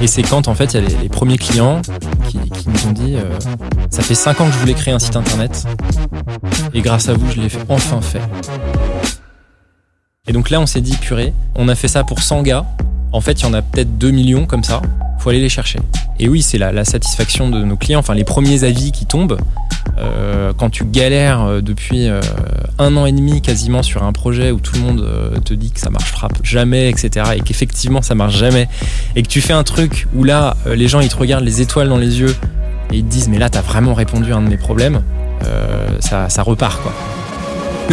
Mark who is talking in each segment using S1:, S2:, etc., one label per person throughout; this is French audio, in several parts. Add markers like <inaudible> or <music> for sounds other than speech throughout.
S1: Et c'est quand en fait il y a les, premiers clients qui, nous ont dit euh, ça fait 5 ans que je voulais créer un site internet. Et grâce à vous je l'ai enfin fait. Et donc là on s'est dit purée, on a fait ça pour 100 gars, en fait il y en a peut-être 2 millions comme ça, faut aller les chercher. Et oui c'est la, satisfaction de nos clients, enfin les premiers avis qui tombent, euh, quand tu galères euh, depuis un an et demi quasiment sur un projet où tout le monde euh, te dit que ça marchera jamais, etc. et qu'effectivement ça marche jamais, et que tu fais un truc où là euh, les gens ils te regardent les étoiles dans les yeux et ils te disent mais là t'as vraiment répondu à un de mes problèmes, euh, ça, ça repart quoi.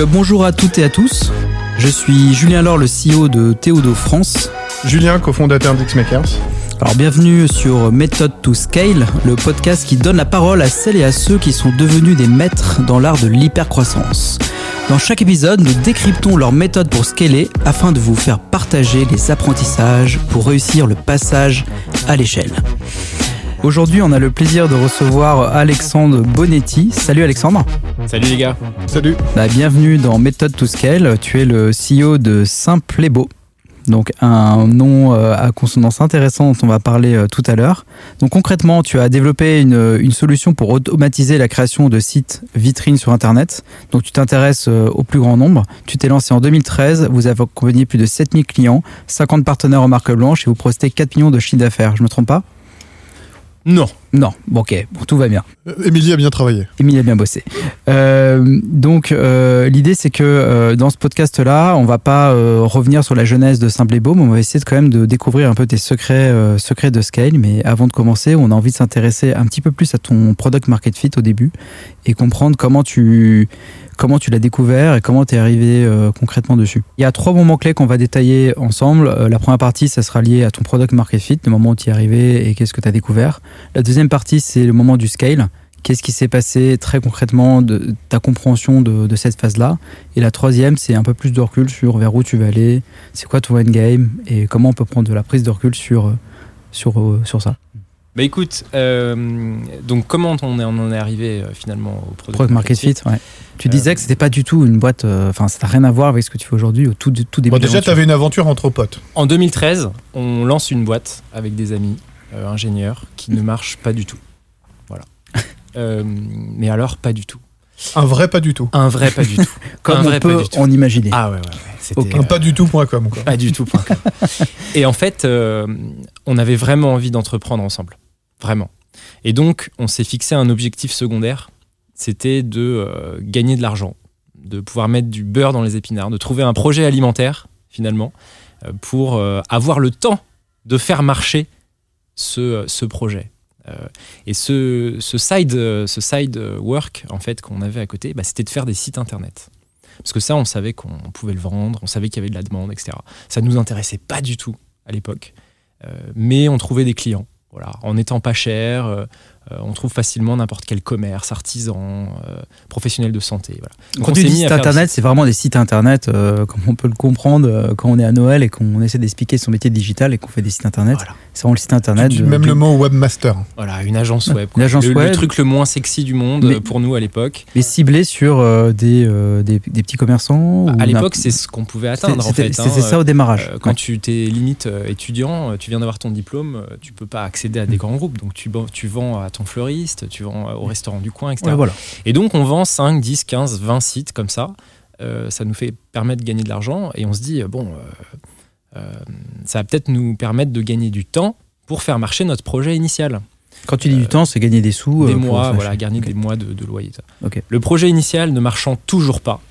S2: Bonjour à toutes et à tous, je suis Julien Laure, le CEO de Théodo France.
S3: Julien, cofondateur d'Xmakers.
S2: Alors bienvenue sur Method to Scale, le podcast qui donne la parole à celles et à ceux qui sont devenus des maîtres dans l'art de l'hypercroissance. Dans chaque épisode, nous décryptons leur méthode pour scaler afin de vous faire partager les apprentissages pour réussir le passage à l'échelle. Aujourd'hui, on a le plaisir de recevoir Alexandre Bonetti. Salut Alexandre.
S1: Salut les gars.
S3: Salut.
S2: Bah, bienvenue dans Méthode to Scale. Tu es le CEO de Simple et Beau donc un nom euh, à consonance intéressante on va parler euh, tout à l'heure. Donc concrètement, tu as développé une, solution pour automatiser la création de sites vitrines sur Internet. Donc tu t'intéresses euh, au plus grand nombre. Tu t'es lancé en 2013, vous avez accompagné plus de 7000 clients, 50 partenaires en marque blanche et vous prostez 4 millions de chiffres d'affaires. Je me trompe pas?
S3: Non.
S2: Non, bon, ok, bon, tout va bien.
S3: Euh, Émilie a bien travaillé.
S2: Émilie a bien bossé. Euh, donc, euh, l'idée, c'est que dans ce podcast-là, on va pas revenir sur la jeunesse de Simple et Beau, mais on va essayer de, quand même de découvrir un peu tes secrets, secrets de scale. Mais avant de commencer, on a envie de s'intéresser un petit peu plus à ton product market fit au début et comprendre comment tu comment tu l'as découvert et comment tu es arrivé euh, concrètement dessus. Il y a trois moments clés qu'on va détailler ensemble. Euh, la première partie, ça sera lié à ton product market fit, le moment où tu es arrivé et qu'est-ce que tu as découvert. La deuxième partie, c'est le moment du scale. Qu'est-ce qui s'est passé très concrètement de ta compréhension de, cette phase-là? Et la troisième, c'est un peu plus de recul sur vers où tu vas aller, c'est quoi ton endgame et comment on peut prendre de la prise de recul sur, sur, sur ça?
S1: Bah écoute, euh, donc comment on, est, on en est arrivé euh, finalement au
S2: product, product market fit, ouais. Tu disais euh, que c'était pas du tout une boîte, enfin ça n'a rien à voir avec ce que tu fais aujourd'hui au tout, tout début.
S3: Bon, déjà, tu avais une aventure entre potes.
S1: En 2013, on lance une boîte avec des amis ingénieurs qui ne marche pas du tout. Voilà. <laughs> mais alors, pas du tout.
S3: Un vrai pas du tout.
S1: Un vrai pas du tout. <laughs>
S2: Comme
S1: un
S2: on peut en imaginer.
S1: Ah ouais, ouais,
S3: ouais. Un pas du tout.com.
S1: Pas du tout.com. <laughs> Et en fait, on avait vraiment envie d'entreprendre ensemble vraiment. Et donc, on s'est fixé un objectif secondaire, c'était de euh, gagner de l'argent, de pouvoir mettre du beurre dans les épinards, de trouver un projet alimentaire, finalement, euh, pour euh, avoir le temps de faire marcher ce, ce projet. et ce, ce, side, ce side work, en fait, qu'on avait à côté, bah, c'était de faire des sites internet. Parce que ça, on savait qu'on pouvait le vendre, on savait qu'il y avait de la demande, etc. Ça ne nous intéressait pas du tout à l'époque. mais on trouvait des clients. Voilà, en étant pas cher, euh, on trouve facilement n'importe quel commerce, artisan, euh, professionnel de santé. Voilà.
S2: Quand tu dis site internet, c'est vraiment des sites internet, comme on peut le comprendre quand on est à Noël et qu'on essaie d'expliquer son métier digital et qu'on fait des sites internet. C'est vraiment le site internet.
S3: même le mot webmaster.
S1: Voilà, une agence web.
S2: Une agence
S1: le,
S2: web.
S1: le, truc le moins sexy du monde pour nous à l'époque.
S2: Mais ciblé sur des, des, petits commerçants
S1: À l'époque, c'est ce qu'on pouvait atteindre.
S2: C'était
S1: hein.
S2: ça au démarrage.
S1: quand tu t'es limite étudiant, tu viens d'avoir ton diplôme, tu peux pas accéder à des mm. grands groupes. Donc tu, tu vends à ton fleuriste, tu vends au restaurant du coin, etc.
S2: voilà.
S1: Et donc on vend 5, 10, 15, 20 sites comme ça. Euh, ça nous fait permettre de gagner de l'argent et on se dit, bon, euh, euh, ça va peut-être nous permettre de gagner du temps pour faire marcher notre projet initial.
S2: Quand tu dis du temps, c'est gagner des sous.
S1: Des mois, voilà, gagner des mois de, loyer. Le projet initial ne marchant toujours pas,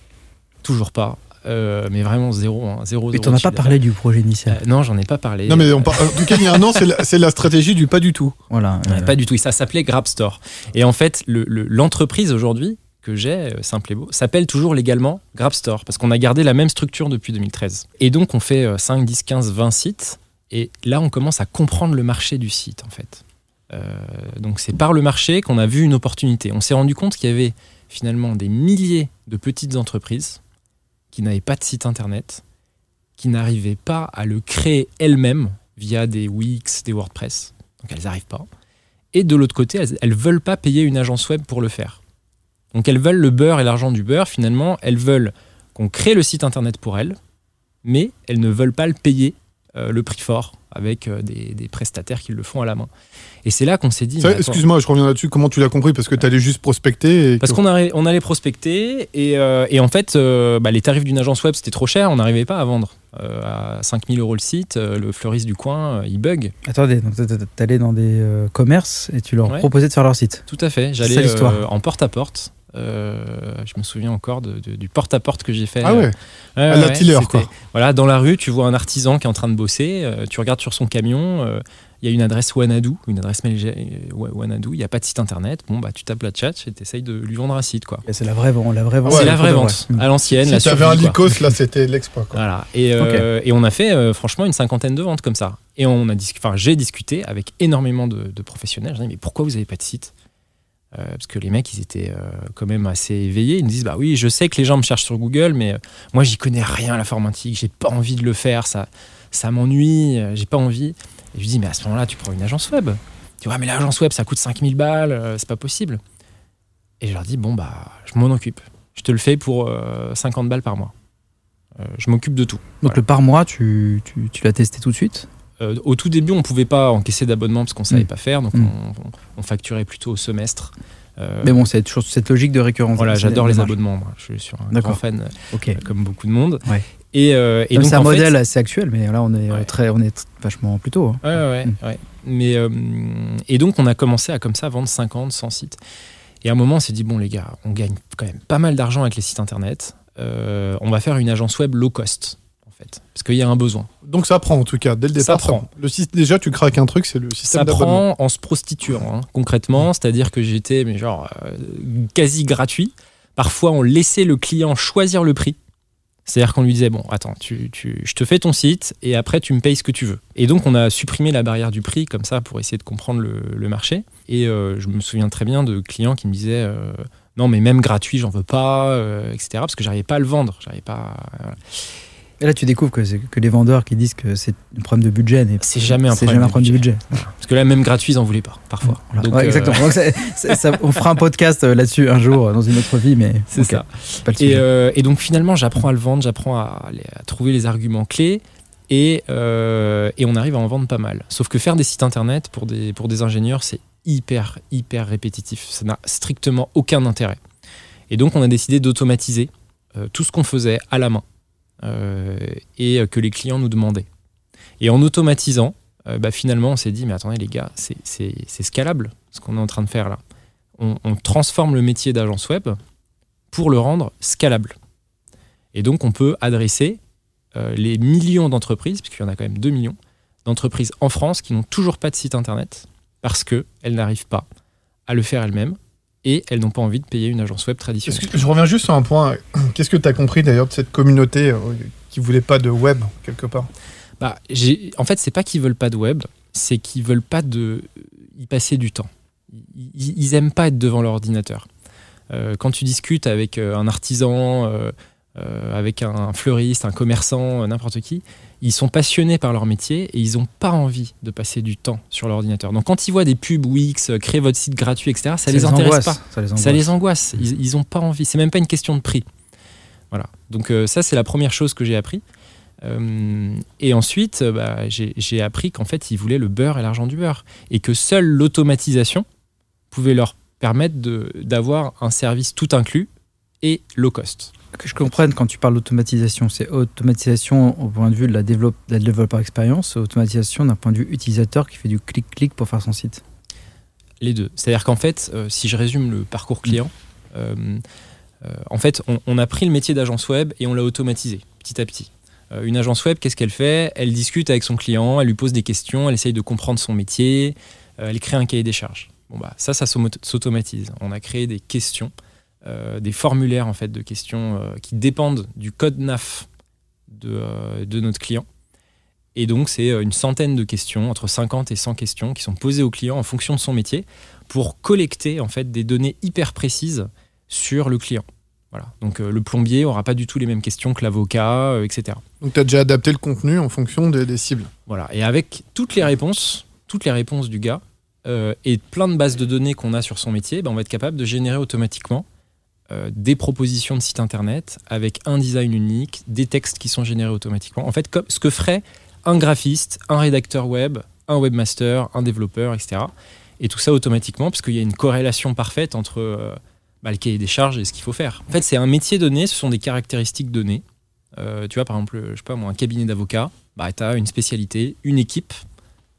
S1: toujours pas, euh, mais vraiment zéro. Hein, zéro
S2: mais t'en as pas parlé du projet initial
S1: euh, Non, j'en ai pas parlé.
S3: Non, mais en tout cas, il y a un an, c'est la, stratégie du pas du tout.
S2: Voilà.
S1: Pas du tout. Ça s'appelait Grabstore. Et en fait, l'entreprise aujourd'hui que j'ai, euh, Simple et Beau, s'appelle toujours légalement Grabstore parce qu'on a gardé la même structure depuis 2013. Et donc, on fait 5, 10, 15, 20 sites. Et là, on commence à comprendre le marché du site, en fait. donc, c'est par le marché qu'on a vu une opportunité. On s'est rendu compte qu'il y avait finalement des milliers de petites entreprises qui n'avaient pas de site internet, qui n'arrivaient pas à le créer elles-mêmes via des Wix, des WordPress. Donc elles n'arrivent pas. Et de l'autre côté, elles ne veulent pas payer une agence web pour le faire. Donc elles veulent le beurre et l'argent du beurre. Finalement, elles veulent qu'on crée le site internet pour elles, mais elles ne veulent pas le payer le prix fort avec euh, des, des prestataires qui le font à la main. Et c'est là qu'on s'est dit.
S3: Excuse-moi, je reviens là-dessus. Comment tu l'as compris? Parce que tu allais juste prospecter. Et
S1: Parce qu'on allait, on allait prospecter et, euh, et en fait, euh, bah, les tarifs d'une agence web c'était trop cher, on n'arrivait pas à vendre. Euh, à 5000 euros le site, euh, le fleuriste du coin, euh, il bug.
S2: Attendez, donc allé dans des euh, commerces et tu leur
S1: Ouais.
S2: proposais de faire leur site.
S1: Tout à fait. J'allais
S2: C'est l'histoire.
S1: euh, en porte-à-porte. Euh, je me souviens encore de- de- du porte-à-porte que j'ai fait.
S3: Ah ouais.
S1: Ouais,
S3: À la
S1: ouais,
S3: quoi.
S1: Voilà, dans la rue, tu vois un artisan qui est en train de bosser, euh, tu regardes sur son camion, euh, il y a une adresse Wanadu, une adresse mail euh, Wa- Wanadu, il n'y a pas de site internet. Bon, bah, tu tapes la chat et tu essayes de lui vendre un site. quoi.
S2: C'est la vraie vente. La vraie vente.
S3: Ouais,
S1: c'est la vraie vente, à l'ancienne. la
S3: Si t'avais un
S1: survie, quoi.
S3: Lycos, là, c'était l'exploit.
S1: Voilà. Et, euh, et on a fait euh, franchement une cinquantaine de ventes comme ça. Et on a dis- j'ai discuté avec énormément de, de professionnels. Je dis mais pourquoi vous n'avez pas de site? Euh, Parce que les mecs, ils étaient euh, quand même assez éveillés. Ils me disent bah oui, je sais que les gens me cherchent sur Google, mais euh, moi j'y connais rien à l'informatique. J'ai pas envie de le faire. Ça, ça m'ennuie. J'ai pas envie. Et je lui dis mais à ce moment-là, tu prends une agence web. Tu vois mais l'agence web ça coûte 5000 balles, c'est pas possible. Et je leur dis bon bah je m'en occupe. Je te le fais pour euh, 50 balles par mois. Je m'occupe de tout.
S2: Donc le par mois, tu, tu, tu l'as testé tout de suite?
S1: Euh, au tout début, on pouvait pas encaisser d'abonnement parce qu'on savait
S2: Mm.
S1: pas faire, donc
S2: Mm.
S1: on, on- on facturait plutôt au semestre. Euh,
S2: Mais bon, c'est toujours cette logique de récurrence.
S1: voilà, j'adore les abonnements. Moi. Je suis sur un grand fan, euh, comme beaucoup de monde.
S2: Ouais.
S1: Et, euh, et
S2: Même
S1: donc
S2: c'est un
S1: fait-
S2: modèle assez actuel, mais là on est
S1: Ouais.
S2: très, on est vachement plus tôt. hein.
S1: Ouais,
S2: Mm.
S1: Mais, et donc, on a commencé à comme ça vendre 50, 100 sites. Et à un moment, on s'est dit, bon, les gars, on gagne quand même pas mal d'argent avec les sites internet. On va faire une agence web low cost, fait. Parce qu'il y a un besoin.
S3: Donc ça prend en tout cas, dès le
S1: Ça
S3: départ.
S1: prend.
S3: Le système, déjà, tu craques un truc, c'est le système
S1: Ça prend en se prostituant, hein, concrètement. C'est-à-dire que j'étais, mais genre, euh, quasi gratuit. Parfois, on laissait le client choisir le prix. C'est-à-dire qu'on lui disait, bon, attends, tu, tu- je te fais ton site et après, tu me payes ce que tu veux. Et donc, on a supprimé la barrière du prix comme ça pour essayer de comprendre le, le marché. Et euh, je me souviens très bien de clients qui me disaient, euh, non, mais même gratuit, j'en veux pas, euh, etc. Parce que j'arrivais pas à le vendre. J'arrivais pas. à-
S2: Et là, tu découvres que, que les vendeurs qui disent que c'est un problème de budget.
S1: C'est jamais un problème
S2: jamais un
S1: de
S2: problème de budget.
S1: Parce que là, même gratuit, ils en voulaient pas, parfois.
S2: Voilà.
S1: Donc,
S2: Ouais,
S1: euh,
S2: exactement. Donc, on fera un podcast euh, là-dessus un jour dans une autre vie, mais
S1: C'est ça.
S2: c'est pas le
S1: Et,
S2: sujet.
S1: euh, et donc finalement, j'apprends à le vendre, j'apprends à, à trouver les arguments clés. Et, euh, et on arrive à en vendre pas mal. Sauf que faire des sites internet pour des, pour des ingénieurs, c'est hyper, hyper répétitif. Ça n'a strictement aucun intérêt. Et donc, on a décidé d'automatiser euh, tout ce qu'on faisait à la main et euh, que les clients nous demandaient. Et en automatisant, euh, bah, finalement, on s'est dit, mais attendez les gars, c'est- scalable ce qu'on est en train de faire là. On, transforme le métier d'agence web pour le rendre scalable. Et donc, on peut adresser euh, les millions d'entreprises, puisqu'il y en a quand même 2 millions, d'entreprises en France qui n'ont toujours pas de site internet parce qu'elles n'arrivent pas à le faire elles-mêmes et elles n'ont pas envie de payer une agence web traditionnelle.
S3: que- je reviens juste sur un point. <clears throat> Qu'est-ce que tu as compris d'ailleurs de cette communauté euh, qui voulait pas de web, quelque part?
S1: Bah, en fait, c'est pas qu'ils veulent pas de web, c'est qu'ils veulent pas de y passer du temps. Ils, ils aiment pas être devant leur ordinateur. Euh, quand tu discutes avec euh, un artisan, euh, avec un fleuriste, un commerçant, n'importe qui, ils sont passionnés par leur métier et ils n'ont pas envie de passer du temps sur l'ordinateur. Donc quand ils voient des pubs Wix, euh, créer votre site gratuit, etc., ça, les intéresse pas.
S2: Ça les angoisse.
S1: Ça les angoisse. Ils, ils ont pas envie. C'est même pas une question de prix. Voilà. Donc euh, ça, c'est la première chose que j'ai appris. Euh, et ensuite, bah, j'ai appris qu'en fait, ils voulaient le beurre et l'argent du beurre. Et que seule l'automatisation pouvait leur permettre d'avoir un service tout inclus et low cost.
S2: Que je comprenne, quand tu parles d'automatisation, c'est automatisation au point de vue de la, développe, de la développeur expérience, automatisation d'un point de vue utilisateur qui fait du clic-clic pour faire son site.
S1: Les deux. C'est-à-dire qu'en fait, euh, si je résume le parcours client, euh, euh, en fait, on, on a pris le métier d'agence web et on l'a automatisé petit à petit. Une agence web, qu'est-ce qu'elle fait? Elle discute avec son client, elle lui pose des questions, elle essaye de comprendre son métier, elle crée un cahier des charges. Bon bah ça, ça s'auto- s'automatise. On a créé des questions, des formulaires en fait de questions euh, qui dépendent du code NAF de, euh, de notre client. Et donc c'est euh, une centaine de questions, entre 50 et 100 questions, qui sont posées au client en fonction de son métier pour collecter en fait des données hyper précises sur le client. Voilà. Donc euh, le plombier aura pas du tout les mêmes questions que l'avocat, euh, etc.
S3: Donc tu as déjà adapté le contenu en fonction des, des cibles.
S1: Voilà. Et avec toutes les réponses, toutes les réponses du gars euh, et plein de bases de données qu'on a sur son métier, ben, on va être capable de générer automatiquement euh, des propositions de site internet avec un design unique, des textes qui sont générés automatiquement. En fait, comme ce que ferait un graphiste, un rédacteur web, un webmaster, un développeur, etc. Et tout ça automatiquement, parce qu'il y a une corrélation parfaite entre euh, bah, le cahier des charges et ce qu'il faut faire. En fait, c'est un métier donné, ce sont des caractéristiques données. Euh, tu vois, par exemple, je sais pas moi, un cabinet d'avocats, bah, tu as une spécialité, une équipe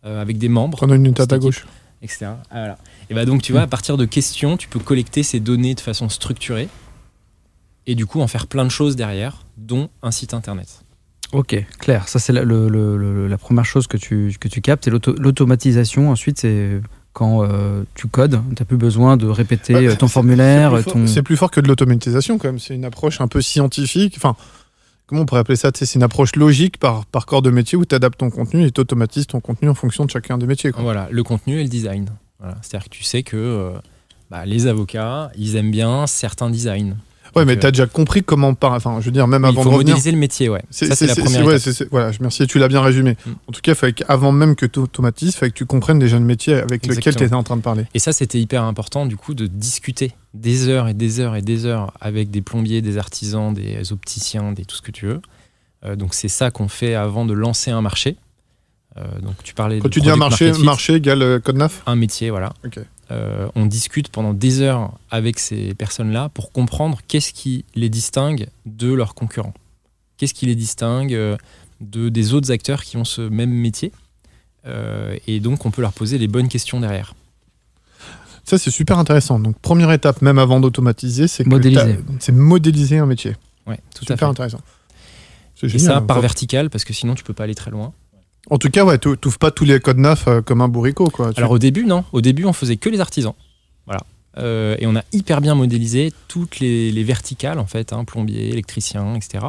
S1: euh, avec des membres.
S3: On a une tête à gauche.
S1: Etc. Ah, voilà. Et bah donc, tu vois, à partir de questions, tu peux collecter ces données de façon structurée et du coup en faire plein de choses derrière, dont un site internet.
S2: Ok, clair. Ça, c'est la, le- la première chose que tu, que tu captes. Et l'auto- l'automatisation, ensuite, c'est quand euh, tu codes. Tu n'as plus besoin de répéter
S3: Ouais,
S2: euh, ton
S3: c'est-
S2: formulaire.
S3: C'est plus, fort-
S2: ton...
S3: c'est plus fort que de l'automatisation quand même. C'est une approche un peu scientifique. Enfin, comment on pourrait appeler ça C'est une approche logique par, par corps de métier où tu adaptes ton contenu et tu automatises ton contenu en fonction de chacun des métiers. quoi.
S1: Voilà, le contenu et le design. Voilà. C'est-à-dire que tu sais que euh, bah, les avocats, ils aiment bien certains designs.
S3: Ouais, mais
S1: Donc,
S3: tu as déjà compris comment. Par... Enfin, je veux dire, même
S1: Il
S3: avant
S1: faut
S3: de revenir.
S1: modéliser le métier, ouais.
S3: C'est,
S1: Ça, c'est la première
S3: c'est- ouais,
S1: étape.
S3: c'est- c'est- voilà, je- merci, tu l'as bien résumé.
S1: Mm.
S3: En tout cas, il fallait qu'avant même que tu automatises, il fallait que tu comprennes déjà le métier avec lequel tu étais en train de parler.
S1: Et ça, c'était hyper important, du coup, de discuter des heures et des heures et des heures avec des plombiers, des artisans, des opticiens, des tout ce que tu veux. Euh, donc, c'est ça qu'on fait avant de lancer un marché. Euh, donc, tu parlais
S3: Quand
S1: de
S3: tu dis un marché,
S1: market
S3: marché égale euh, code neuf?
S1: Un métier, voilà.
S3: Ok.
S1: Euh, on discute pendant des heures avec ces personnes-là pour comprendre qu'est-ce qui les distingue de leurs concurrents. Qu'est-ce qui les distingue de, des autres acteurs qui ont ce même métier? Et donc, on peut leur poser les bonnes questions derrière.
S3: Ça, c'est super intéressant. Donc, première étape, même avant d'automatiser, c'est
S2: Modéliser.
S3: c'est modéliser un métier.
S1: Ouais, tout à
S3: Super
S1: fait.
S3: intéressant. C'est
S1: Et
S3: génial.
S1: ça par
S3: Ça-
S1: vertical, parce que sinon, tu peux pas aller très loin.
S3: En tout cas, ouais, tu n'ouvres pas tous les codes neufs euh, comme un bourricot. Quoi. Tu-
S1: Alors au début, non. Au début, on faisait que les artisans. Voilà. Euh, et on a hyper bien modélisé toutes les, les verticales, en fait, hein, plombier, électricien, etc.,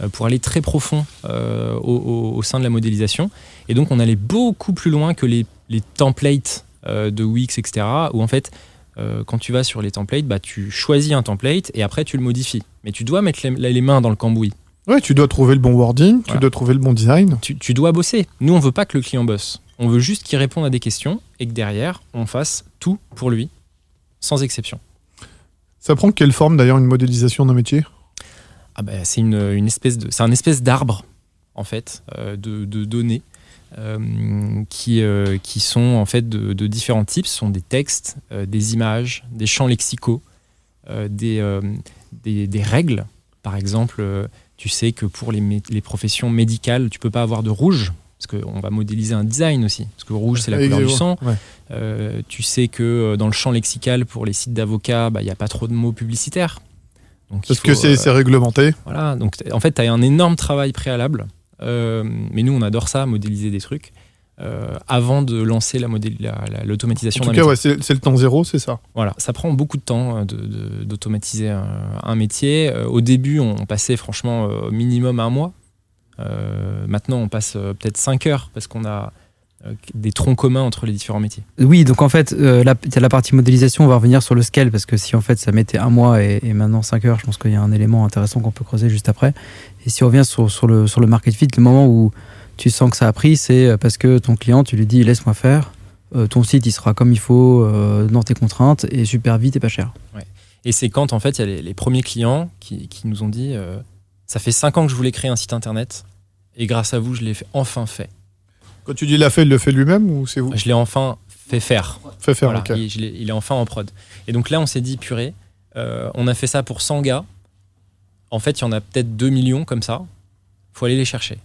S1: euh, pour aller très profond euh, au, au- au sein de la modélisation. Et donc, on allait beaucoup plus loin que les, les templates de Wix, etc., où en fait, euh, quand tu vas sur les templates, bah, tu choisis un template et après, tu le modifies. Mais tu dois mettre les, les mains dans le cambouis.
S3: Ouais, tu dois trouver le bon wording, tu dois trouver le bon design.
S1: tu, tu dois bosser. Nous, on veut pas que le client bosse. On veut juste qu'il réponde à des questions et que derrière, on fasse tout pour lui, sans exception.
S3: Ça prend quelle forme d'ailleurs une modélisation d'un métier?
S1: Ah bah, c'est une, une espèce de, c'est un espèce d'arbre en fait euh, de, de données euh, qui, euh, qui sont en fait de, de différents types. Ce sont des textes, euh, des images, des champs lexicaux, euh, des, euh, des, des règles. Par exemple, euh, tu sais que pour les, les professions médicales, tu peux pas avoir de rouge parce qu'on va modéliser un design aussi. Parce que rouge, c'est la couleur du sang.
S3: Ouais.
S1: Euh, tu sais que euh, dans le champ lexical, pour les sites d'avocats, bah, il n'y a pas trop de mots publicitaires. Donc,
S3: Parce
S1: faut,
S3: que c'est
S1: euh,
S3: réglementé.
S1: voilà, donc en fait, tu as un énorme travail préalable. Euh, mais nous, on adore ça, modéliser des trucs, euh, avant de lancer la modé- la- la-
S3: En
S1: l'automatisation
S3: tout
S1: d'un
S3: cas,
S1: métier.
S3: ouais, c'est le temps zéro, c'est ça.
S1: Voilà, ça prend beaucoup de temps euh, de- de- d'automatiser un, un métier. Euh, au début, on passait franchement euh, au minimum un mois. Euh, maintenant, on passe peut-être 5 heures parce qu'on a des troncs communs entre les différents métiers.
S2: Oui, donc en fait, euh, la, la partie modélisation, on va revenir sur le scale, parce que si en fait ça mettait un mois et, et maintenant 5 heures, je pense qu'il y a un élément intéressant qu'on peut creuser juste après. Et si on revient sur, sur, le, sur le market fit, le moment où tu sens que ça a pris, c'est parce que ton client, tu lui dis laisse-moi faire, euh, ton site il sera comme il faut, euh, dans tes contraintes, et super vite et pas cher.
S1: Et c'est quand, en fait, il y a les, les premiers clients qui, qui nous ont dit euh, Ça fait 5 ans que je voulais créer un site internet, et grâce à vous, je l'ai fait- enfin fait.
S3: Quand tu dis l'a fait, il le fait lui-même ou c'est vous
S1: Je l'ai enfin fait faire.
S3: Fait faire,
S1: Voilà,
S3: ok.
S1: il, je il est enfin en prod. Et donc là, on s'est dit, purée, euh, on a fait ça pour 100 gars. En fait, il y en a peut-être 2 millions comme ça. faut aller les chercher.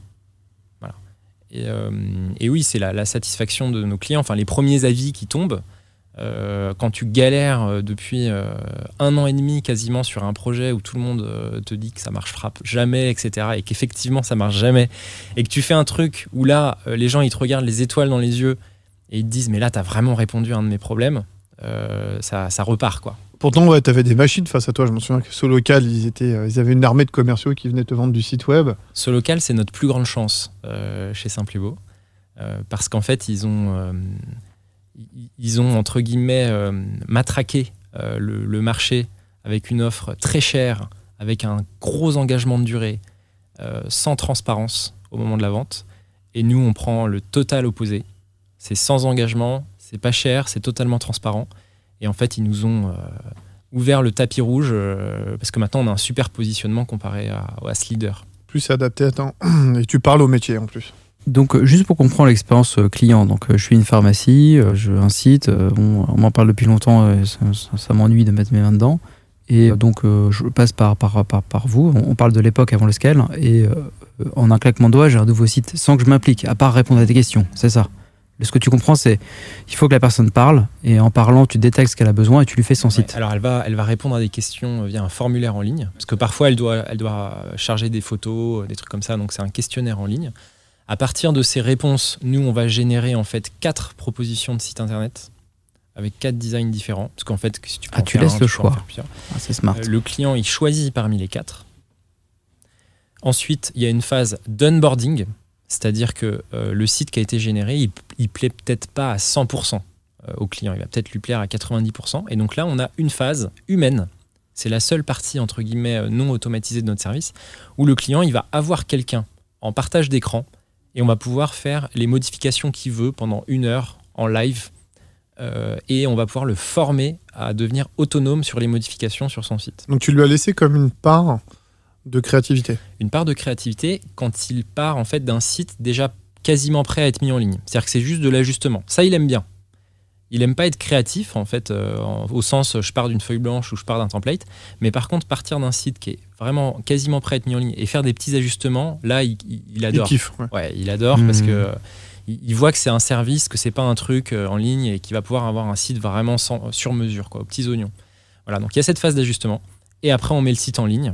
S1: Euh, et oui, c'est la, la satisfaction de nos clients. Enfin, les premiers avis qui tombent, euh, quand tu galères euh, depuis un an et demi quasiment sur un projet où tout le monde te dit que ça marchera jamais, etc., et qu'effectivement ça marche jamais, et que tu fais un truc où là, les gens ils te regardent les étoiles dans les yeux et ils te disent mais là t'as vraiment répondu à un de mes problèmes, ça, ça repart quoi.
S3: Pourtant, tu avais des machines face à toi. Je me souviens que ce local, ils, étaient, euh, ils avaient une armée de commerciaux qui venaient te vendre du site web.
S1: Ce local, c'est notre plus grande chance euh, chez Beau, euh, parce qu'en fait, ils ont, euh, ils- ont entre guillemets matraqué le, marché avec une offre très chère, avec un gros engagement de durée, sans transparence au moment de la vente. Et nous, on prend le total opposé. C'est sans engagement, c'est pas cher, c'est totalement transparent. Et en fait, ils nous ont euh, ouvert le tapis rouge euh, parce que maintenant on a un super positionnement comparé à, à ce leader.
S3: Plus adapté, attends. <clears throat> Et tu parles au métier en plus.
S2: Donc, euh, juste pour comprendre l'expérience client, donc je suis une pharmacie, j'ai un site, bon, on m'en parle depuis longtemps, ça, ça- ça m'ennuie de mettre mes mains dedans. Et donc, je passe par, par, par, par vous. On parle de l'époque avant le scale. Et en un claquement de doigts, j'ai un nouveau site sans que je m'implique, à part répondre à des questions. C'est ça? Ce que tu comprends, c'est il faut que la personne parle. Et en parlant, tu détectes ce qu'elle a besoin et tu lui fais son
S1: Ouais,
S2: site.
S1: alors elle va, elle va répondre à des questions via un formulaire en ligne, parce que parfois elle doit, elle doit charger des photos, des trucs comme ça, donc c'est un questionnaire en ligne. À partir de ces réponses, nous on va générer en fait quatre propositions de site internet avec quatre designs différents, parce qu'en fait si tu peux
S2: Ah, tu
S1: faire
S2: laisses
S1: un,
S2: le
S1: tu
S2: choix. Ah, c'est smart.
S1: Euh, le client il choisit parmi les quatre. Ensuite il y a une phase d'onboarding, c'est-à-dire que euh, le site qui a été généré, il, plaît peut-être pas à 100% euh, au client, il va peut-être lui plaire à 90%. Et donc là, on a une phase humaine. C'est la seule partie, entre guillemets, euh, non automatisée de notre service, où le client, il va avoir quelqu'un en partage d'écran et on va pouvoir faire les modifications qu'il veut pendant une heure en live. et on va pouvoir le former à devenir autonome sur les modifications sur son site.
S3: Donc tu lui as laissé comme une part de créativité.
S1: Une part de créativité quand il part en fait d'un site déjà quasiment prêt à être mis en ligne. C'est-à-dire que c'est juste de l'ajustement. Ça, il aime bien. Il aime pas être créatif en fait, euh, au sens je pars d'une feuille blanche ou je pars d'un template. Mais par contre, partir d'un site qui est vraiment quasiment prêt à être mis en ligne et faire des petits ajustements, là, il, il- il
S3: Il
S1: adore.
S3: kiffe. ouais.
S1: Ouais, il adore parce que euh, il il voit que c'est un service, que c'est pas un truc euh, en ligne et qu'il va pouvoir avoir un site vraiment sans- sur mesure, quoi, aux petits oignons. Voilà, donc il y a cette phase d'ajustement. Et après, on met le site en ligne.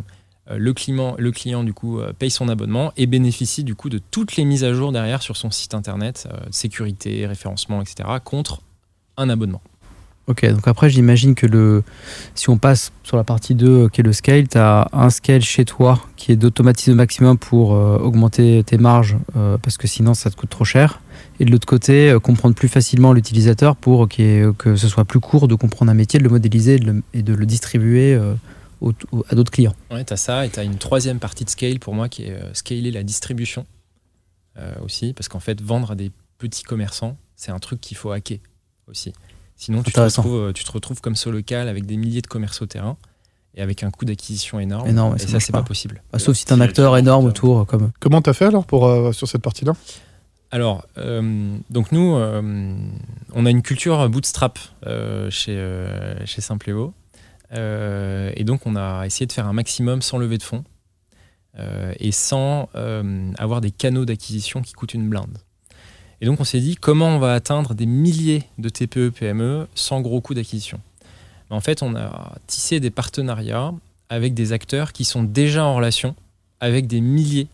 S1: Euh, le, client, le client, du coup, euh, paye son abonnement et bénéficie, du coup, de toutes les mises à jour derrière sur son site internet, euh, sécurité, référencement, etc., contre un abonnement.
S2: Ok, donc après, j'imagine que le, si on passe sur la partie 2, euh, qui est le scale, tu as un scale chez toi qui est d'automatiser au maximum pour augmenter tes marges, parce que sinon, ça te coûte trop cher. Et de l'autre côté, comprendre plus facilement l'utilisateur pour que ce soit plus court de comprendre un métier, de le modéliser et de le, distribuer au- au- à d'autres clients.
S1: Ouais, tu as ça et tu as une troisième partie de scale pour moi qui est euh, scaler la distribution euh, aussi, parce qu'en fait, vendre à des petits commerçants, c'est un truc qu'il faut hacker aussi. Sinon, tu te, retrouves, euh, tu te retrouves comme ce local avec des milliers de commerces au terrain et avec un coût d'acquisition énorme.
S2: Énorme,
S1: et
S2: ça
S1: ça, c'est
S2: pas.
S1: pas possible.
S2: Bah, sauf si tu es un acteur énorme autour, comme.
S3: Comment t'as fait alors pour, euh, sur cette partie-là?
S1: Alors, euh, donc nous, euh, on a une culture bootstrap euh, chez, euh, chez Simpléo. Euh, et donc, on a essayé de faire un maximum sans lever de fonds euh, et sans euh, avoir des canaux d'acquisition qui coûtent une blinde. Et donc, on s'est dit comment on va atteindre des milliers de TPE, PME sans gros coûts d'acquisition? En fait, on a tissé des partenariats avec des acteurs qui sont déjà en relation avec des milliers,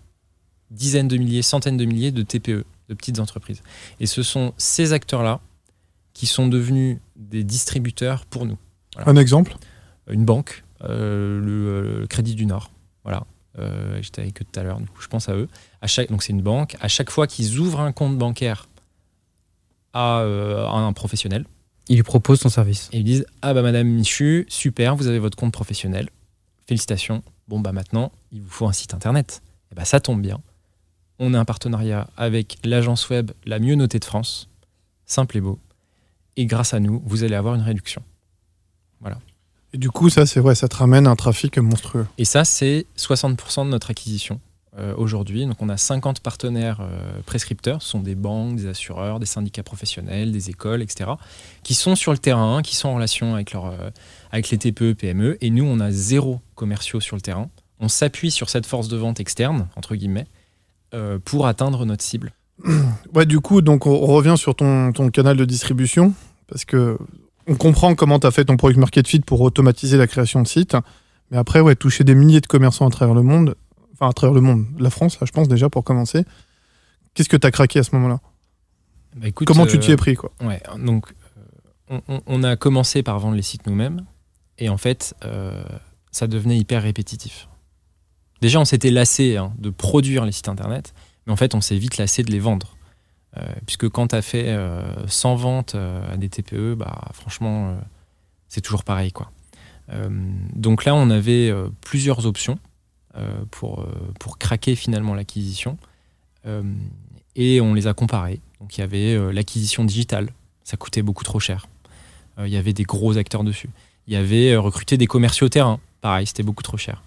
S1: dizaines de milliers, centaines de milliers de TPE, de petites entreprises. Et ce sont ces acteurs-là qui sont devenus des distributeurs pour nous
S3: Un exemple?
S1: Une banque, euh, le, le Crédit du Nord. Voilà. Euh, J'étais avec eux tout à l'heure, du coup, je pense à eux. À chaque, donc, c'est une banque. À chaque fois qu'ils ouvrent un compte bancaire à, euh, à un professionnel,
S2: Il lui propose son service.
S1: et ils disent Ah, bah, madame Michu, super, vous avez votre compte professionnel. Félicitations. Bon, bah, maintenant, il vous faut un site internet. Et bah, ça tombe bien. On a un partenariat avec l'agence web la mieux notée de France, simple et beau. Et grâce à nous, vous allez avoir une réduction.
S3: Et du coup, ça, c'est vrai, ça te ramène un trafic monstrueux.
S1: Et ça, c'est 60% de notre acquisition euh, aujourd'hui. Donc, on a 50 partenaires euh, prescripteurs. Ce sont des banques, des assureurs, des syndicats professionnels, des écoles, etc., qui sont sur le terrain, qui sont en relation avec, leur, euh, avec les TPE, PME. Et nous, on a zéro commerciaux sur le terrain. On s'appuie sur cette force de vente externe, entre guillemets, pour atteindre notre cible.
S3: Ouais, du coup, donc on on revient sur ton, ton canal de distribution parce que on comprend comment tu as fait ton product market fit pour automatiser la création de sites. Mais après, ouais, toucher des milliers de commerçants à travers le monde, enfin à travers le monde, la France, là, je pense déjà pour commencer. Qu'est-ce que tu as craqué à ce moment-là?
S1: Bah, écoute,
S3: Comment tu
S1: euh,
S3: t'y es pris quoi?
S1: Ouais, donc euh, on a commencé par vendre les sites nous-mêmes et en fait, euh, ça devenait hyper répétitif. Déjà, on s'était lassé hein, de produire les sites internet, mais en fait, on s'est vite lassé de les vendre. Euh, puisque quand tu as fait euh, 100 ventes euh, à des TPE, bah, franchement, euh, c'est toujours pareil. Quoi. Euh, donc là, on avait euh, plusieurs options euh, pour, euh, craquer finalement l'acquisition Euh, et on les a comparées. Donc il y avait euh, l'acquisition digitale, ça coûtait beaucoup trop cher. Euh, il y avait des gros acteurs dessus. Il y avait euh, recruter des commerciaux terrain. Pareil, c'était beaucoup trop cher.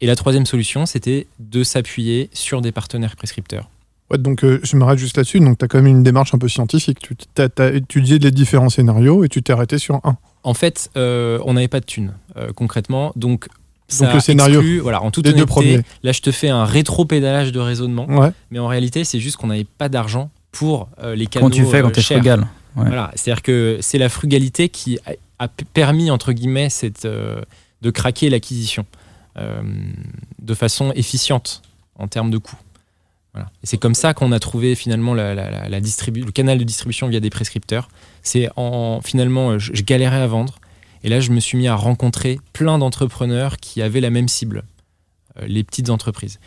S1: Et la troisième solution, c'était de s'appuyer sur des partenaires prescripteurs.
S3: Ouais, donc euh, je m'arrête juste là-dessus. Donc tu as quand même une démarche un peu scientifique. Tu as, étudié les différents scénarios et tu t'es arrêté sur un.
S1: En fait, euh, on n'avait pas de thunes, euh, concrètement. Donc,
S3: donc le scénario,
S1: exclut, voilà, en toute
S3: les deux premiers.
S1: là je te fais un rétro-pédalage de raisonnement.
S3: Ouais.
S1: Mais en réalité, c'est juste qu'on n'avait pas d'argent pour les canaux
S2: Comment tu fais quand tu es frugal? Ouais.
S1: Voilà, c'est-à-dire que c'est la frugalité qui a, a permis, entre guillemets, cette, euh, de craquer l'acquisition euh, de façon efficiente en termes de coûts. Et c'est comme ça qu'on a trouvé finalement le canal de distribution via des prescripteurs. C'est en finalement, je, je galérais à vendre. Et là, je me suis mis à rencontrer plein d'entrepreneurs qui avaient la même cible, euh, les petites entreprises.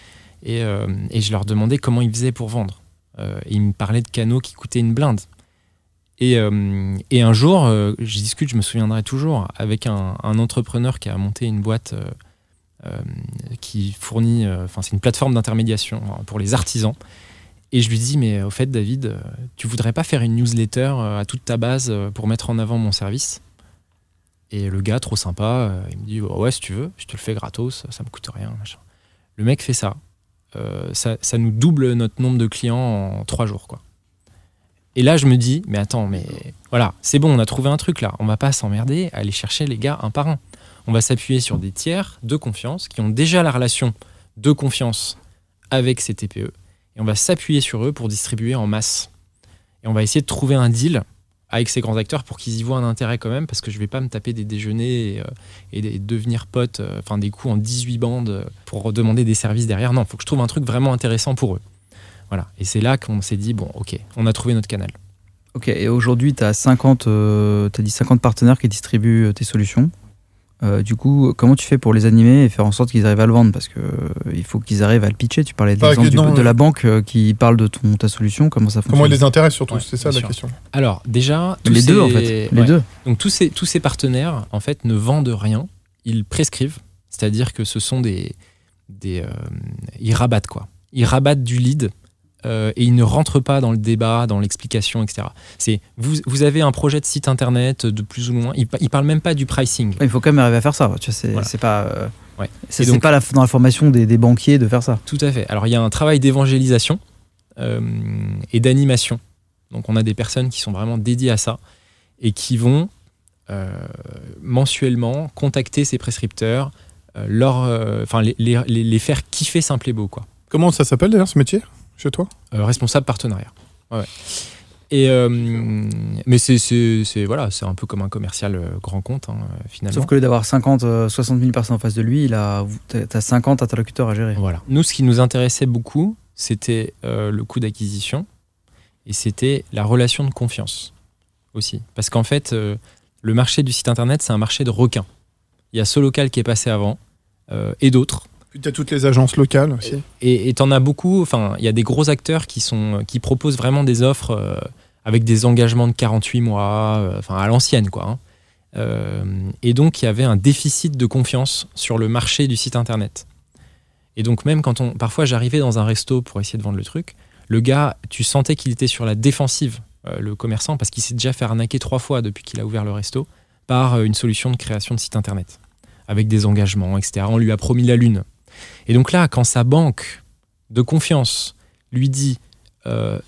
S1: Et, euh, et je leur demandais comment ils faisaient pour vendre. Euh, et ils me parlaient de canaux qui coûtaient une blinde. Et, euh, un jour, euh, je discute, je me souviendrai toujours, avec un, entrepreneur qui a monté une boîte euh, euh, qui fournit, euh, enfin c'est une plateforme d'intermédiation euh, pour les artisans. Et je lui dis, mais au fait, David, euh, tu voudrais pas faire une newsletter euh, à toute ta base euh, pour mettre en avant mon service? Et le gars, trop sympa, euh, il me dit, ouais, si tu veux, je te le fais gratos, ça me coûte rien. Le mec fait ça. Euh, ça. Ça nous double notre nombre de clients en trois jours, quoi. Et là, je me dis, mais attends, mais voilà, c'est bon, on a trouvé un truc là. On va pas s'emmerder à aller chercher les gars un par un. On va s'appuyer sur des tiers de confiance qui ont déjà la relation de confiance avec ces TPE. Et on va s'appuyer sur eux pour distribuer en masse. Et on va essayer de trouver un deal avec ces grands acteurs pour qu'ils y voient un intérêt quand même, parce que je vais pas me taper des déjeuners et, euh, devenir pote, euh, enfin des coups en 18 bandes euh, pour demander des services derrière. Non, il faut que je trouve un truc vraiment intéressant pour eux. Voilà. Et c'est là qu'on s'est dit, bon, ok, on a trouvé notre canal.
S2: Ok, et aujourd'hui, tu as 50, t'as dit 50 partenaires qui distribuent tes solutions. Euh, du coup, comment tu fais pour les animer et faire en sorte qu'ils arrivent à le vendre? Parce que euh, il faut qu'ils arrivent à le pitcher. Tu parlais de
S3: Pas
S2: l'exemple
S3: que-
S2: du-
S3: non,
S2: de
S3: ouais.
S2: la banque euh, qui parle de ton, ta solution. Comment ça fonctionne
S3: Comment il les intéresse surtout
S1: Ouais,
S3: C'est ça la
S1: sûr.
S3: question.
S1: Alors, déjà, tous
S2: Les deux,
S1: ces-
S2: en fait. Les
S1: ouais.
S2: deux.
S1: Donc tous ces, tous ces partenaires, en fait, ne vendent rien. Ils prescrivent. C'est-à-dire que ce sont des... des euh, ils rabattent, quoi. Ils rabattent du lead euh, et ils ne rentrent pas dans le débat, dans l'explication, etc. C'est vous, vous avez un projet de site internet de plus ou moins... Ils, pa- ils parlent même pas du pricing.
S2: Il faut quand même arriver à faire ça. Tu vois, c'est
S1: Voilà.
S2: pas, euh,
S1: Ouais.
S2: c'est pas la, dans la formation des, des banquiers de faire ça.
S1: Tout à fait. Alors il y a un travail d'évangélisation euh, et d'animation. Donc on a des personnes qui sont vraiment dédiées à ça et qui vont euh, mensuellement contacter ces prescripteurs, euh, leur, euh, enfin les, les- les- les faire kiffer Simple et Beau quoi.
S3: Comment ça s'appelle d'ailleurs ce métier? Chez toi
S1: Euh, responsable partenariat. Ouais, ouais. Et euh, mais c'est voilà c'est un peu comme un commercial euh, grand compte hein, finalement.
S2: Sauf que d'avoir 50, euh, 60 000 personnes en face de lui, il a, t'as 50 interlocuteurs à gérer.
S1: Voilà. Nous, ce qui nous intéressait beaucoup, c'était euh, le coût d'acquisition et c'était la relation de confiance aussi. Parce qu'en fait, euh, le marché du site internet, c'est un marché de requins. Il y a Solocal qui est passé avant euh, et d'autres.
S3: Puis tu as toutes les agences locales aussi.
S1: Et tu en as beaucoup. Enfin, il y a des gros acteurs qui, sont, qui proposent vraiment des offres euh, avec des engagements de 48 mois, euh, à l'ancienne, quoi. hein. Euh, et donc, il y avait un déficit de confiance sur le marché du site internet. Et donc, même quand on. Parfois, j'arrivais dans un resto pour essayer de vendre le truc, le gars, tu sentais qu'il était sur la défensive, le commerçant, parce qu'il s'est déjà fait arnaquer trois fois depuis qu'il a ouvert le resto par une solution de création de site internet, avec des engagements, etc. On lui a promis la lune. Et donc là, quand sa banque de confiance lui dit euh,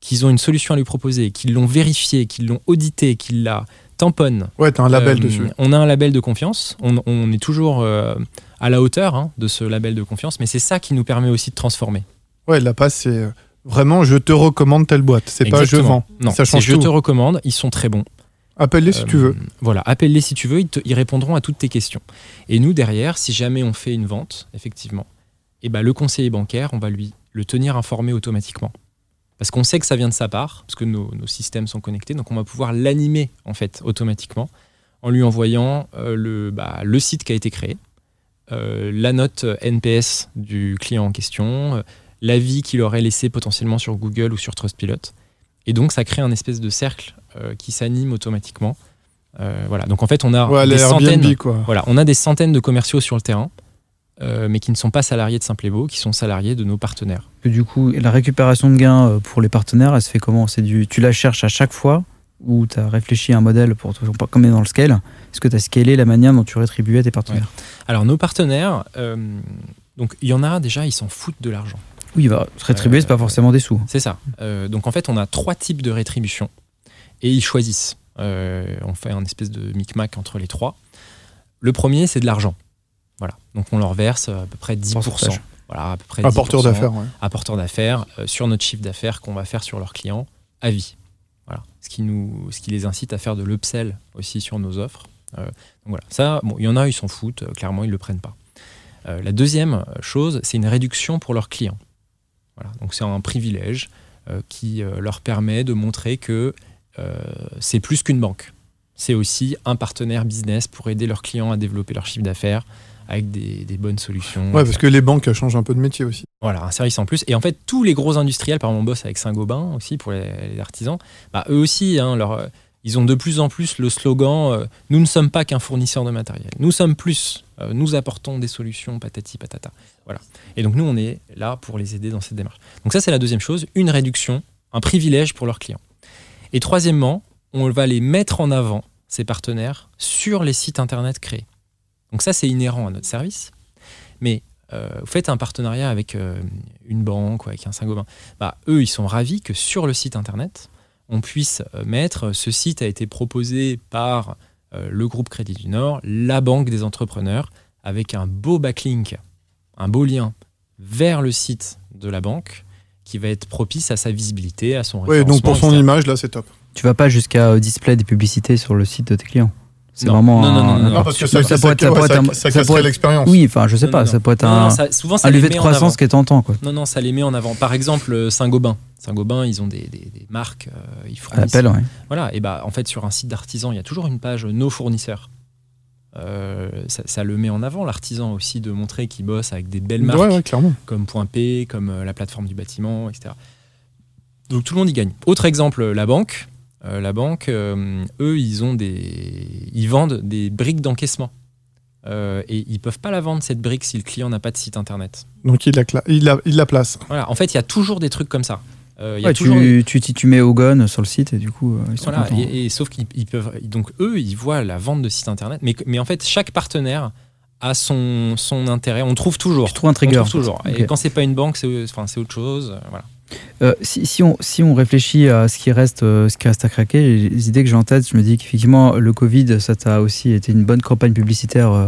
S1: qu'ils ont une solution à lui proposer, qu'ils l'ont vérifié, qu'ils l'ont audité, qu'ils la tamponnent,
S3: Ouais, t'as un label
S1: euh,
S3: dessus.
S1: On a un label de confiance. On, on est toujours euh, à la hauteur hein, de ce label de confiance, mais c'est ça qui nous permet aussi de transformer.
S3: Ouais, la passe, c'est vraiment je te recommande telle boîte. C'est pas je vends.
S1: Non,
S3: ça change
S1: je
S3: tout.
S1: te recommande. Ils sont très bons.
S3: Appelle-les si
S1: Euh,
S3: tu veux.
S1: Voilà, appelle-les si tu veux. Ils, répondront à toutes tes questions. Et nous derrière, si jamais on fait une vente, effectivement, eh ben, le conseiller bancaire, on va lui le tenir informé automatiquement. Parce qu'on sait que ça vient de sa part, parce que nos, nos systèmes sont connectés, donc on va pouvoir l'animer en fait automatiquement en lui envoyant euh, le, bah, le site qui a été créé, euh, la note NPS du client en question, euh, l'avis qu'il aurait laissé potentiellement sur Google ou sur Trustpilot. Et donc ça crée un espèce de cercle euh, qui s'anime automatiquement. Euh, voilà. Donc en fait on a
S3: Ouais,
S1: des
S3: Airbnb,
S1: centaines,
S3: quoi.
S1: voilà, on a des centaines de commerciaux sur le terrain, euh, mais qui ne sont pas salariés de Simple et Beau, qui sont salariés de nos partenaires.
S2: Du coup, la récupération de gains pour les partenaires, elle se fait comment? C'est du, tu la cherches à chaque fois où tu as réfléchi à un modèle pour toujours pas comme dans le scale? Est-ce que tu as scalé la manière dont tu rétribuais tes partenaires?
S1: Alors nos partenaires, euh, donc il y en a déjà, ils s'en foutent de l'argent.
S2: Oui, bah, rétribuer,
S1: Euh,
S2: c'est pas forcément des sous.
S1: C'est ça. Euh, donc en fait, on a trois types de rétribution et ils choisissent. Euh, on fait un espèce de micmac entre les trois. Le premier, c'est de l'argent. Voilà. Donc on leur verse à peu près 10%.
S2: Pourcentage.
S1: Voilà, à peu près
S3: Apporteur
S1: 10%.
S3: d'affaires, ouais.
S1: apporteurs d'affaires euh, sur notre chiffre d'affaires qu'on va faire sur leurs clients à vie. Voilà. Ce qui, nous, ce qui les incite à faire de l'upsell aussi sur nos offres. Euh, donc voilà. Ça, bon, il y en a, ils s'en foutent, euh, clairement, ils ne le prennent pas. Euh, la deuxième chose, c'est une réduction pour leurs clients. Voilà. Donc c'est un privilège euh, qui euh, leur permet de montrer que euh, c'est plus qu'une banque. C'est aussi un partenaire business pour aider leurs clients à développer leur chiffre d'affaires avec des, des bonnes solutions.
S3: Ouais, parce que les banques changent un peu de métier aussi.
S1: Voilà, un service en plus. Et en fait, tous les gros industriels, par exemple, on bosse avec Saint-Gobain aussi pour les, les artisans, bah, eux aussi, hein, leur, ils ont de plus en plus le slogan euh, Nous ne sommes pas qu'un fournisseur de matériel. Nous sommes plus. Euh, nous apportons des solutions, patati patata. Voilà. Et donc, nous, on est là pour les aider dans cette démarche. Donc, ça, c'est la deuxième chose une réduction, un privilège pour leurs clients. Et troisièmement, on va les mettre en avant, ces partenaires, sur les sites internet créés. Donc, ça, c'est inhérent à notre service. Mais euh, vous faites un partenariat avec euh, une banque ou avec un Saint-Gobain, bah, eux, ils sont ravis que sur le site internet, on puisse euh, mettre ce site a été proposé par le groupe Crédit du Nord, la banque des entrepreneurs, avec un beau backlink, un beau lien vers le site de la banque qui va être propice à sa visibilité, à son
S3: Ouais, donc pour son
S1: référencement,
S3: image, là, c'est top.
S2: Tu vas pas jusqu'à euh, display des publicités sur le site de tes clients. C'est
S1: Non.
S2: vraiment.
S1: Non, non,
S2: un-
S1: non, non,
S3: Non,
S1: non.
S3: parce que
S2: Ça
S3: ça, ça,
S2: pourrait être- ça
S3: ouais,
S2: pourrait
S3: ça-
S2: être
S3: ça
S2: ça
S3: casserait
S2: pourrait être-
S3: l'expérience.
S2: Oui, enfin, je sais pas,
S1: non,
S2: ça peut être
S1: Non,
S2: un,
S1: non, ça- souvent, ça
S2: un levier de croissance qui est tentant, quoi.
S1: Non, non, ça les met en avant. Par exemple, euh, Saint-Gobain. Saint-Gobain, ils ont des, des- des marques, euh, ils
S2: À
S1: fournissent
S2: l'appel, ouais.
S1: Voilà, et bah en fait sur un site d'artisan, il y a toujours une page nos fournisseurs. Euh, ça, ça le met en avant l'artisan aussi de montrer qu'il bosse avec des belles marques
S3: Ouais, ouais, clairement.
S1: comme Point P, comme euh, la plateforme du bâtiment, etc. Donc tout le monde y gagne. Autre exemple, la banque. Euh, la banque, euh, eux, ils ont des, ils vendent des briques d'encaissement. Euh, et ils peuvent pas la vendre cette brique si le client n'a pas de site internet.
S3: Donc il la, il la, il la place.
S1: Voilà. En fait, il y a toujours des trucs comme ça. Euh, il y a
S2: Ouais,
S1: toujours
S2: tu, tu, tu, mets Ogon sur le site et du coup, euh, ils sont
S1: Voilà, et, et sauf qu'ils ils peuvent. Donc, eux, ils voient la vente de site internet. Mais, mais en fait, chaque partenaire a son, son intérêt. On trouve toujours.
S2: Tu trouves un
S1: On
S2: trigger.
S1: trouve toujours. Et quand c'est pas une banque, c'est enfin, autre chose. euh, Voilà.
S2: Euh, si, si, on, si on réfléchit à ce qui reste, euh, ce qui reste à craquer, les idées que j'ai en tête, je me dis qu'effectivement, le Covid, ça t'a aussi été une bonne campagne publicitaire euh,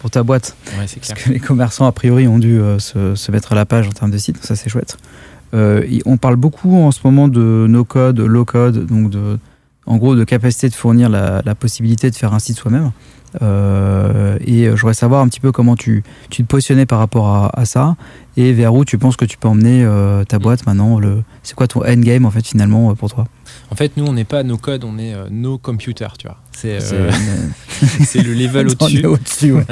S2: pour ta boîte.
S1: Ouais,
S2: Parce
S1: clair.
S2: que les commerçants, a priori, ont dû se, se mettre à la page en termes de site, donc ça c'est chouette. Euh, on parle beaucoup en ce moment de no-code, low-code, donc de, en gros de capacité de fournir la, la possibilité de faire un site soi-même. Euh, et je voudrais savoir un petit peu comment tu, tu te positionnais par rapport à, à ça et vers où tu penses que tu peux emmener euh, ta boîte maintenant. Le, c'est quoi ton endgame en fait finalement pour toi?
S1: En fait, nous, on n'est pas no code, on est euh, no computer, tu vois. C'est <laughs> le level <laughs> au-dessus.
S2: au-dessus, ouais.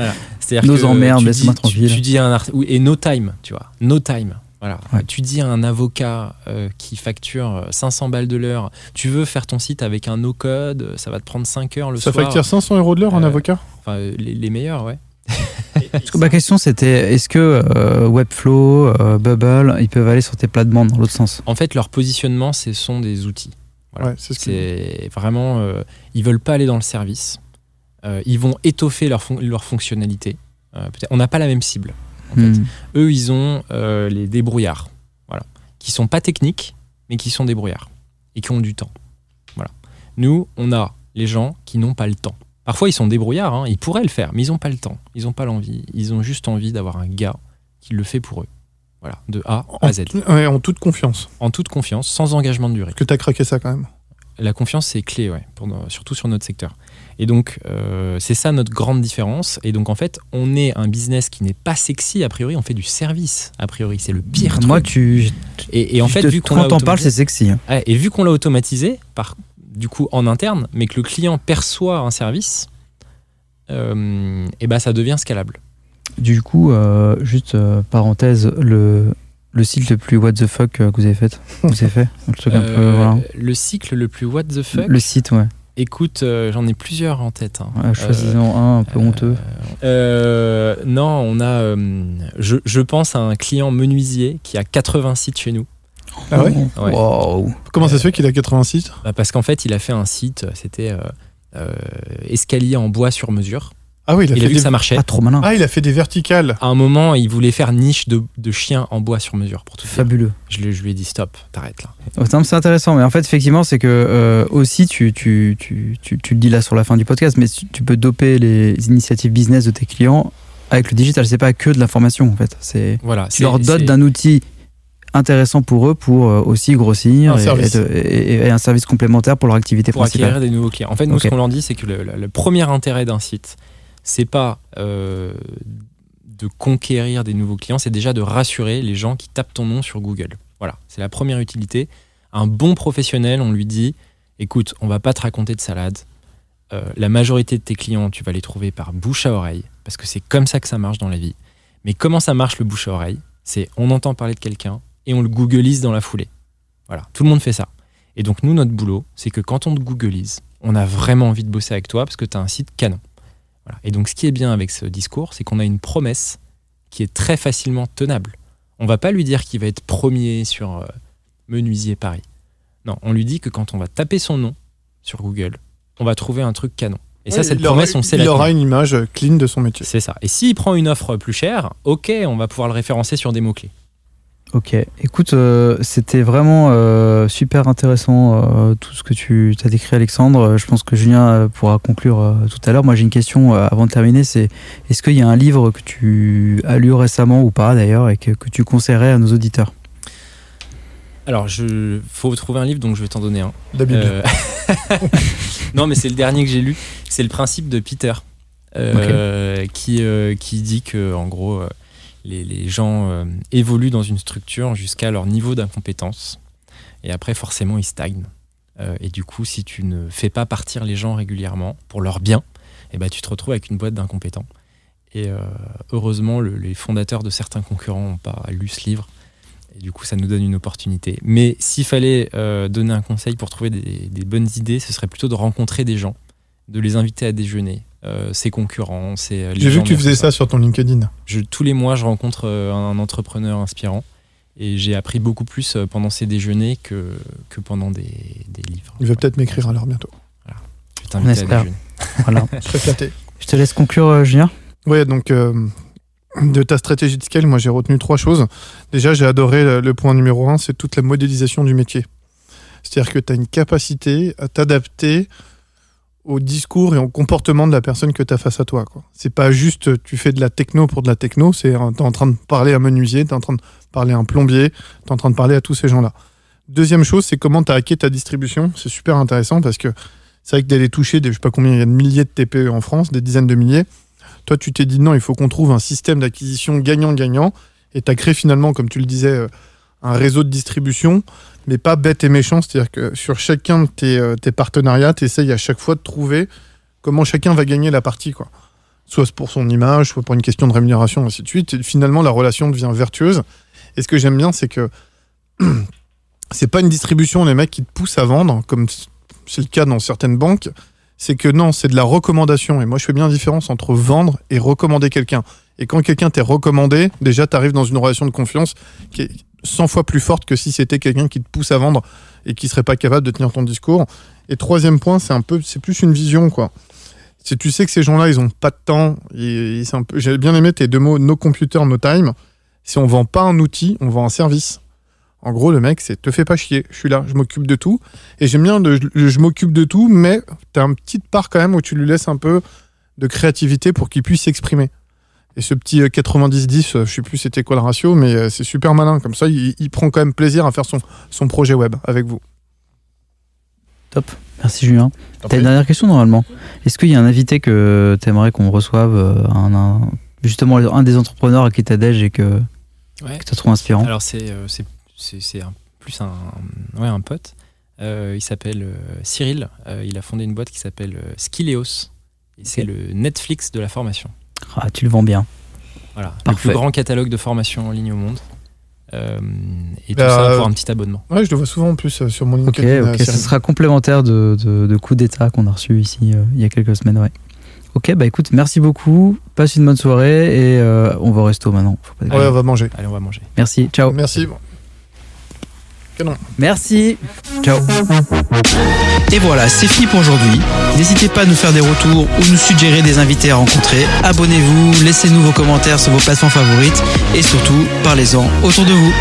S2: Nos
S1: que
S2: emmerdes, laisse-moi tranquille.
S1: Tu, dis un art- et no time, tu vois. No time. Voilà.
S2: Ouais.
S1: Tu dis à un avocat euh, qui facture euh, 500 balles de l'heure, tu veux faire ton site avec un no code, euh, ça va te prendre 5 heures le
S3: Ça
S1: soir.
S3: facture 500 euros de l'heure
S1: Euh,
S3: avocat?
S1: Enfin, euh, les, les meilleurs, ouais. <laughs>
S2: Que ma question c'était est-ce que euh, Webflow, euh, Bubble, ils peuvent aller sur tes plates-bandes dans l'autre sens?
S1: En fait, leur positionnement, ce sont des outils. Voilà.
S3: Ouais, c'est ce que.
S1: C'est vraiment, euh, ils veulent pas aller dans le service. Euh, ils vont étoffer leur, fon- leur fonctionnalité. Euh, on n'a pas la même cible. En fait.
S2: Hmm.
S1: Eux, ils ont euh, les débrouillards, voilà, qui sont pas techniques, mais qui sont débrouillards et qui ont du temps. Voilà. Nous, on a les gens qui n'ont pas le temps. Parfois, ils sont débrouillards, hein, ils pourraient le faire, mais ils n'ont pas le temps, ils n'ont pas l'envie. Ils ont juste envie d'avoir un gars qui le fait pour eux. Voilà, de A à Z,
S3: En, ouais, en toute confiance.
S1: en toute confiance, sans engagement de durée.
S3: Parce que t'as craqué ça quand même?
S1: La confiance, c'est clé, ouais, pour surtout sur notre secteur. Et donc, euh, c'est ça notre grande différence. Et donc, en fait, on est un business qui n'est pas sexy, a priori, on fait du service, a priori. C'est le pire
S2: Moi,
S1: truc.
S2: tu,
S1: Et, et en fait, vu qu'on
S2: quand t'en parles, c'est sexy. hein.
S1: Ouais, et vu qu'on l'a automatisé, par, du coup, en interne, mais que le client perçoit un service, euh, et ben, ça devient scalable.
S2: Du coup, euh, juste euh, parenthèse, le, le site le plus what the fuck que vous avez fait Vous avez fait Le truc un peu, voilà.
S1: Le cycle le plus what the fuck,
S2: Le site, ouais.
S1: Écoute, euh, j'en ai plusieurs en tête. hein.
S2: Ouais, Choisissons un un peu honteux.
S1: Euh, non, on a. euh, je, je pense à un client menuisier qui a 80 sites chez nous.
S3: Ah ouais
S1: Ouais.
S2: Wow.
S3: Comment ça se fait qu'il a 86
S1: Bah, parce qu'en fait, il a fait un site, c'était euh, euh, escalier en bois sur mesure.
S3: Ah oui, il a,
S1: Il a vu
S3: des...
S1: que ça marchait.
S2: Pas trop malin.
S3: ah, il a fait des verticales.
S1: À un moment, il voulait faire niche de, de chiens en bois sur mesure pour tout faire.
S2: Fabuleux.
S1: Je, lui- je lui ai dit stop, t'arrêtes là.
S2: Oh, C'est intéressant, mais en fait, effectivement, c'est que euh, aussi, tu, tu, tu, tu, tu le dis là sur la fin du podcast, mais tu tu peux doper les initiatives business de tes clients avec le digital. C'est pas que de l'information, en fait. C'est
S1: Voilà.
S2: tu
S1: c'est-
S2: leur dotes
S1: c'est-
S2: d'un outil intéressant pour eux pour euh, aussi grossir
S3: Un
S2: et,
S3: service.
S2: et de- et- et un service complémentaire pour leur activité
S1: pour
S2: principale.
S1: acquérir des nouveaux clients. En fait, nous, ce qu'on leur dit, c'est que le, le- le premier intérêt d'un site, c'est pas euh, de conquérir des nouveaux clients, c'est déjà de rassurer les gens qui tapent ton nom sur Google. Voilà, c'est la première utilité. Un bon professionnel, on lui dit, écoute, on va pas te raconter de salade. Euh, la majorité de tes clients, tu vas les trouver par bouche à oreille, parce que c'est comme ça que ça marche dans la vie. Mais comment ça marche le bouche à oreille? C'est on entend parler de quelqu'un et on le googleise dans la foulée. Voilà, tout le monde fait ça. Et donc nous, notre boulot, c'est que quand on te googleise, on a vraiment envie de bosser avec toi parce que tu as un site canon. Voilà. Et donc ce qui est bien avec ce discours, c'est qu'on a une promesse qui est très facilement tenable. On va pas lui dire qu'il va être premier sur euh, Menuisier Paris. Non, on lui dit que quand on va taper son nom sur Google, on va trouver un truc canon. Et ça, cette
S3: aura-
S1: promesse, on sait
S3: Il
S1: la
S3: aura une image clean de son métier.
S1: C'est ça. Et s'il prend une offre plus chère, ok, on va pouvoir le référencer sur des mots-clés.
S2: Ok, écoute, euh, c'était vraiment euh, super intéressant euh, tout ce que tu as décrit, Alexandre. Je pense que Julien euh, pourra conclure euh, tout à l'heure. Moi, j'ai une question euh, avant de terminer. C'est est-ce qu'il y a un livre que tu as lu récemment ou pas d'ailleurs et que, que tu conseillerais à nos auditeurs?
S1: Alors, il faut trouver un livre, donc je vais t'en donner un.
S3: La Bible.
S1: Euh, <laughs> non, mais c'est le dernier que j'ai lu. C'est le principe de Peter, euh, qui, euh, qui dit que, en gros, euh, les, gens euh, évoluent dans une structure jusqu'à leur niveau d'incompétence. Et après, forcément, ils stagnent. Euh, et du coup, si tu ne fais pas partir les gens régulièrement pour leur bien, eh ben, tu te retrouves avec une boîte d'incompétents. Et euh, heureusement, le- les fondateurs de certains concurrents n'ont pas lu ce livre. Et du coup, ça nous donne une opportunité. Mais s'il fallait donner un conseil pour trouver des bonnes idées, ce serait plutôt de rencontrer des gens, de les inviter à déjeuner, euh, ses concurrents, ses. euh,
S3: J'ai vu que tu faisais ça sur ton LinkedIn.
S1: Je- tous les mois, je rencontre euh, un entrepreneur inspirant. Et j'ai appris beaucoup plus euh, pendant ces déjeuners que, que pendant des, des livres.
S3: Il va peut-être m'écrire alors bientôt.
S1: Je à
S2: espère.
S1: déjeuner.
S2: Voilà.
S3: Je <laughs> serais flatté.
S2: Je te laisse conclure, euh, Julien.
S3: Ouais, donc euh, de ta stratégie de scale, moi j'ai retenu trois choses. Déjà, j'ai adoré le, le point numéro un, c'est toute la modélisation du métier. C'est-à-dire que tu as une capacité à t'adapter au discours et au comportement de la personne que tu as face à toi. C'est pas juste tu fais de la techno pour de la techno, c'est euh, t'es en train de parler à un menuisier, t'es en train de parler à un plombier, t'es en train de parler à tous ces gens-là. Deuxième chose, c'est comment tu as hacké ta distribution. C'est super intéressant parce que c'est vrai que d'aller toucher, des, je sais pas combien il y a de milliers de TPE en France, des dizaines de milliers. Toi, tu t'es dit non, il faut qu'on trouve un système d'acquisition gagnant-gagnant. Et tu as créé finalement, comme tu le disais, euh, un réseau de distribution, mais pas bête et méchant. C'est-à-dire que sur chacun de tes, euh, partenariats, tu essayes à chaque fois de trouver comment chacun va gagner la partie. Quoi. Soit pour son image, soit pour une question de rémunération, ainsi de suite. Finalement, la relation devient vertueuse. Et ce que j'aime bien, c'est que <clears throat> c'est pas une distribution, les mecs qui te poussent à vendre, comme c'est le cas dans certaines banques. C'est que non, c'est de la recommandation. Et moi, je fais bien la différence entre vendre et recommander quelqu'un. Et quand quelqu'un t'est recommandé, déjà, tu arrives dans une relation de confiance qui est 100 fois plus forte que si c'était quelqu'un qui te pousse à vendre et qui serait pas capable de tenir ton discours. Et troisième point, c'est un peu, c'est plus une vision, quoi. Si tu sais que ces gens-là, ils ont pas de temps, et, j'ai bien aimé tes deux mots, no computer, no time. Si on vend pas un outil, on vend un service. En gros, le mec, c'est te fais pas chier, je suis là, je m'occupe de tout. Et j'aime bien je m'occupe de tout, mais tu as une petite part quand même où tu lui laisses un peu de créativité pour qu'il puisse s'exprimer. Et ce petit euh, 90-10, euh, je sais plus c'était quoi le ratio, mais euh, c'est super malin. Comme ça, il, il prend quand même plaisir à faire son, son projet web avec vous.
S2: Merci, Julien. T'as une dernière question normalement. Est-ce qu'il y a un invité que tu aimerais qu'on reçoive, euh, un, un- justement un des entrepreneurs à qui t'adèges et que,
S1: Ouais.
S2: que tu trouves inspirant?
S1: Alors c'est euh, c'est c'est c'est un- plus un ouais un pote. Euh, il s'appelle euh, Cyril. Euh, il a fondé une boîte qui s'appelle euh, Skilleos. Et c'est le Netflix de la formation.
S2: Ah, tu le vends bien.
S1: Voilà, le
S2: Parfait.
S1: plus grand catalogue de formation en ligne au monde. Euh, et tout
S3: Bah,
S1: ça
S3: euh,
S1: pour un petit abonnement.
S3: Ouais, je le vois souvent en plus euh, sur mon
S2: Ok,
S3: LinkedIn. euh,
S2: ok, ce
S3: Cyril.
S2: sera complémentaire de, de, de coup d'état qu'on a reçu ici euh, il y a quelques semaines, ouais. Ok, bah écoute, merci beaucoup, passe une bonne soirée et euh, on va au resto maintenant. Faut pas
S3: Ouais, on va manger.
S1: Allez, on va manger.
S2: Merci, ciao.
S3: Merci. Canon.
S4: Merci. Ciao.
S2: Et voilà, c'est fini pour aujourd'hui. N'hésitez pas à nous faire des retours ou nous suggérer des invités à rencontrer. Abonnez-vous, laissez-nous vos commentaires sur vos plateformes favorites et surtout, parlez-en autour de vous.